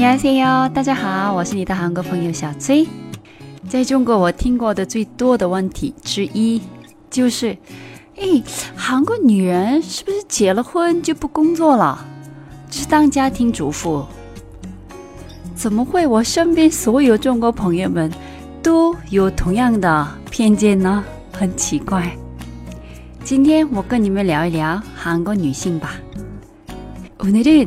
안녕하세요，大家好，我是你的韩国朋友小崔。在中国，我听过的最多的问题之一就是：哎，韩国女人是不是结了婚就不工作了，只当家庭主妇？怎么会？我身边所有中国朋友们都有同样的偏见呢？很奇怪。今天我跟你们聊一聊韩国女性吧。오늘은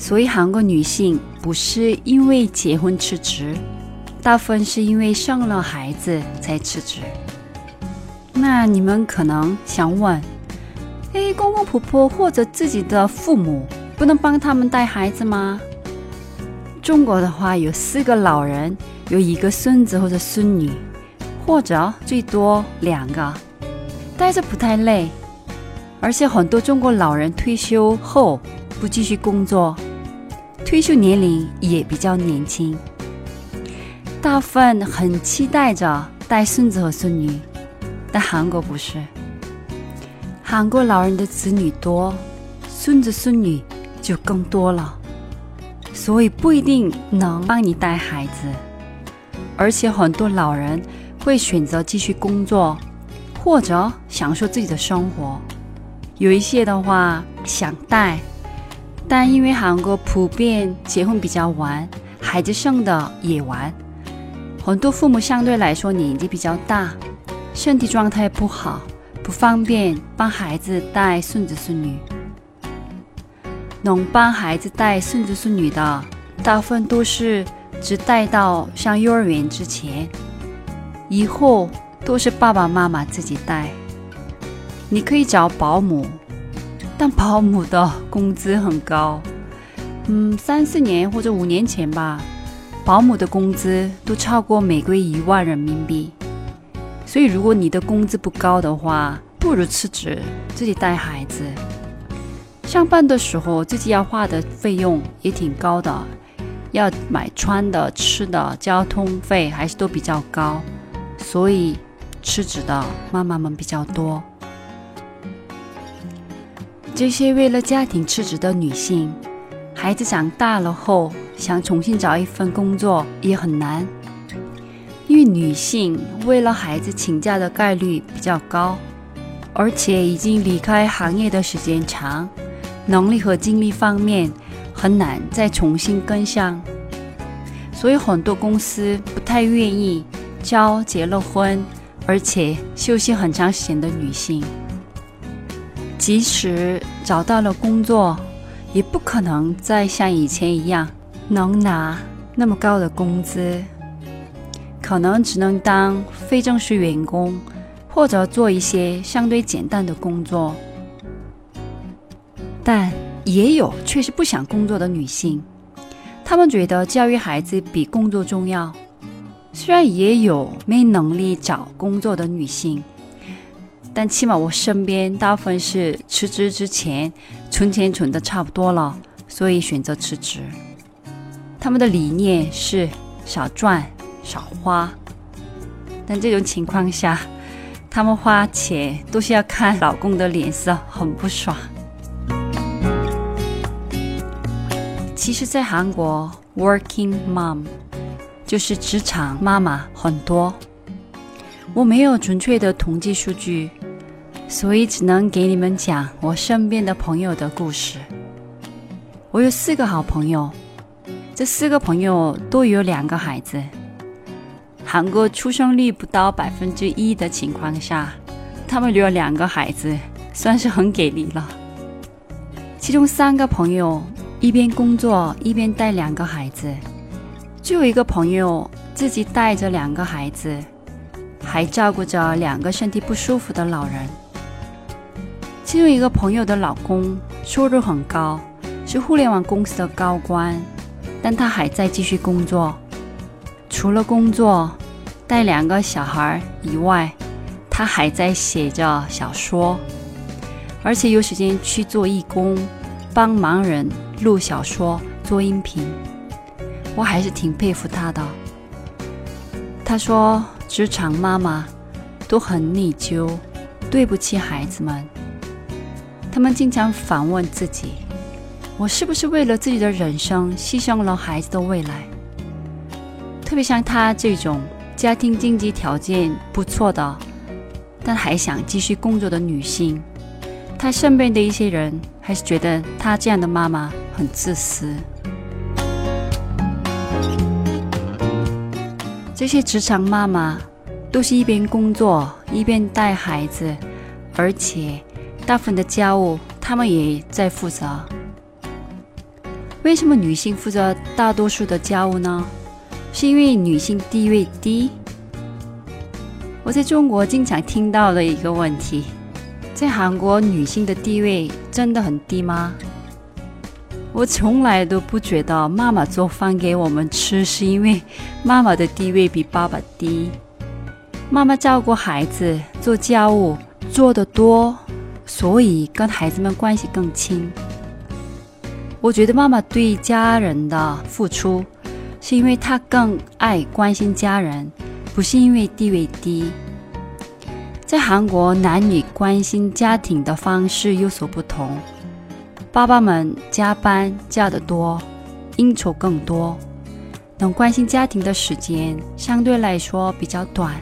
所以韩国女性不是因为结婚辞职，大部分是因为生了孩子才辞职。那你们可能想问：哎，公公婆婆或者自己的父母不能帮他们带孩子吗？中国的话有四个老人，有一个孙子或者孙女，或者最多两个。带着不太累，而且很多中国老人退休后不继续工作，退休年龄也比较年轻。大部分很期待着带孙子和孙女，但韩国不是。韩国老人的子女多，孙子孙女就更多了，所以不一定能帮你带孩子，而且很多老人会选择继续工作。或者享受自己的生活，有一些的话想带，但因为韩国普遍结婚比较晚，孩子生的也晚，很多父母相对来说年纪比较大，身体状态不好，不方便帮孩子带孙子孙女。能帮孩子带孙子孙女的，大部分都是只带到上幼儿园之前，以后。都是爸爸妈妈自己带，你可以找保姆，但保姆的工资很高。嗯，三四年或者五年前吧，保姆的工资都超过每个月一万人民币。所以，如果你的工资不高的话，不如辞职自己带孩子。上班的时候自己要花的费用也挺高的，要买穿的、吃的、交通费还是都比较高，所以。辞职的妈妈们比较多，这些为了家庭辞职的女性，孩子长大了后想重新找一份工作也很难，因为女性为了孩子请假的概率比较高，而且已经离开行业的时间长，能力和精力方面很难再重新跟上，所以很多公司不太愿意招结了婚。而且休息很长时间的女性，即使找到了工作，也不可能再像以前一样能拿那么高的工资，可能只能当非正式员工，或者做一些相对简单的工作。但也有确实不想工作的女性，她们觉得教育孩子比工作重要。虽然也有没能力找工作的女性，但起码我身边大部分是辞职之前存钱存的差不多了，所以选择辞职。他们的理念是少赚少花，但这种情况下，他们花钱都是要看老公的脸色，很不爽。其实，在韩国，working mom。就是职场妈妈很多，我没有准确的统计数据，所以只能给你们讲我身边的朋友的故事。我有四个好朋友，这四个朋友都有两个孩子。韩国出生率不到百分之一的情况下，他们留有两个孩子，算是很给力了。其中三个朋友一边工作一边带两个孩子。就有一个朋友自己带着两个孩子，还照顾着两个身体不舒服的老人。其中一个朋友的老公收入很高，是互联网公司的高官，但他还在继续工作，除了工作带两个小孩以外，他还在写着小说，而且有时间去做义工，帮忙人录小说、做音频。我还是挺佩服他的。他说，职场妈妈都很内疚，对不起孩子们。他们经常反问自己：我是不是为了自己的人生牺牲了孩子的未来？特别像他这种家庭经济条件不错的，但还想继续工作的女性，他身边的一些人还是觉得他这样的妈妈很自私。这些职场妈妈都是一边工作一边带孩子，而且大部分的家务他们也在负责。为什么女性负责大多数的家务呢？是因为女性地位低？我在中国经常听到的一个问题：在韩国女性的地位真的很低吗？我从来都不觉得妈妈做饭给我们吃是因为妈妈的地位比爸爸低。妈妈照顾孩子、做家务做得多，所以跟孩子们关系更亲。我觉得妈妈对家人的付出，是因为她更爱关心家人，不是因为地位低。在韩国，男女关心家庭的方式有所不同。爸爸们加班加得多，应酬更多，能关心家庭的时间相对来说比较短。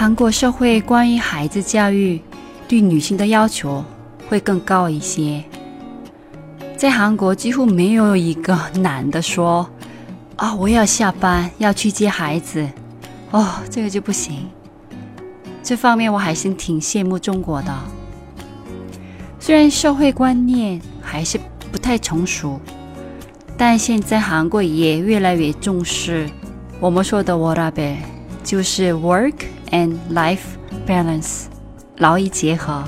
韩国社会关于孩子教育对女性的要求会更高一些。在韩国，几乎没有一个男的说：“啊，我要下班要去接孩子。”哦，这个就不行。这方面我还是挺羡慕中国的，虽然社会观念还是不太成熟，但现在韩国也越来越重视我们说的 w a t a 就是 work and life balance，劳逸结合。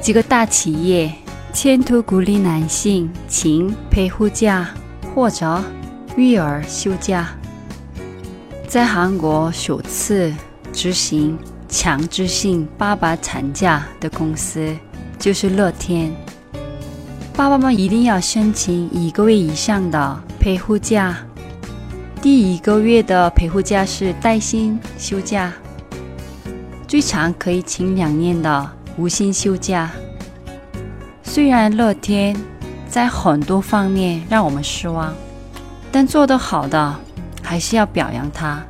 几个大企业牵头鼓励男性请陪护假或者育儿休假，在韩国首次。执行强制性爸爸产假的公司就是乐天。爸爸们一定要申请一个月以上的陪护假，第一个月的陪护假是带薪休假，最长可以请两年的无薪休假。虽然乐天在很多方面让我们失望，但做得好的还是要表扬他，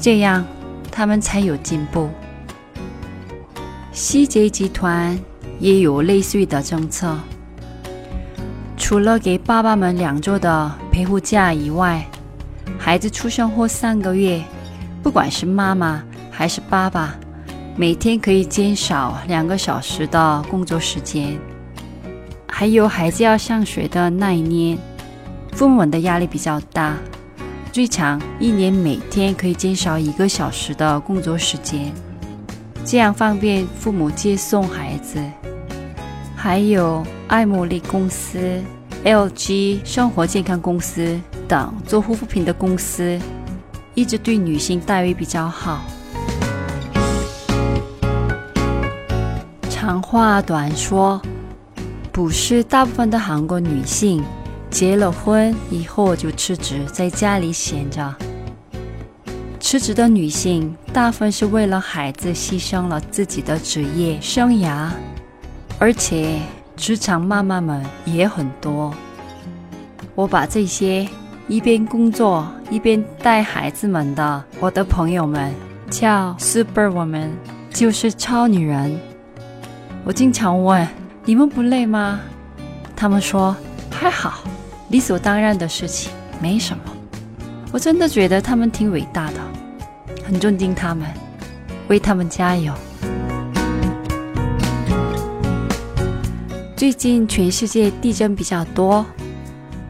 这样。他们才有进步。希捷集团也有类似的政策，除了给爸爸们两周的陪护假以外，孩子出生后三个月，不管是妈妈还是爸爸，每天可以减少两个小时的工作时间。还有孩子要上学的那一年，父母的压力比较大。最长一年每天可以减少一个小时的工作时间，这样方便父母接送孩子。还有爱茉莉公司、LG 生活健康公司等做护肤品的公司，一直对女性待遇比较好。长话短说，不是大部分的韩国女性。结了婚以后就辞职，在家里闲着。辞职的女性大部分是为了孩子牺牲了自己的职业生涯，而且职场妈妈们也很多。我把这些一边工作一边带孩子们的我的朋友们叫 Super Woman，就是超女人。我经常问你们不累吗？他们说还好。理所当然的事情，没什么。我真的觉得他们挺伟大的，很尊敬他们，为他们加油。最近全世界地震比较多，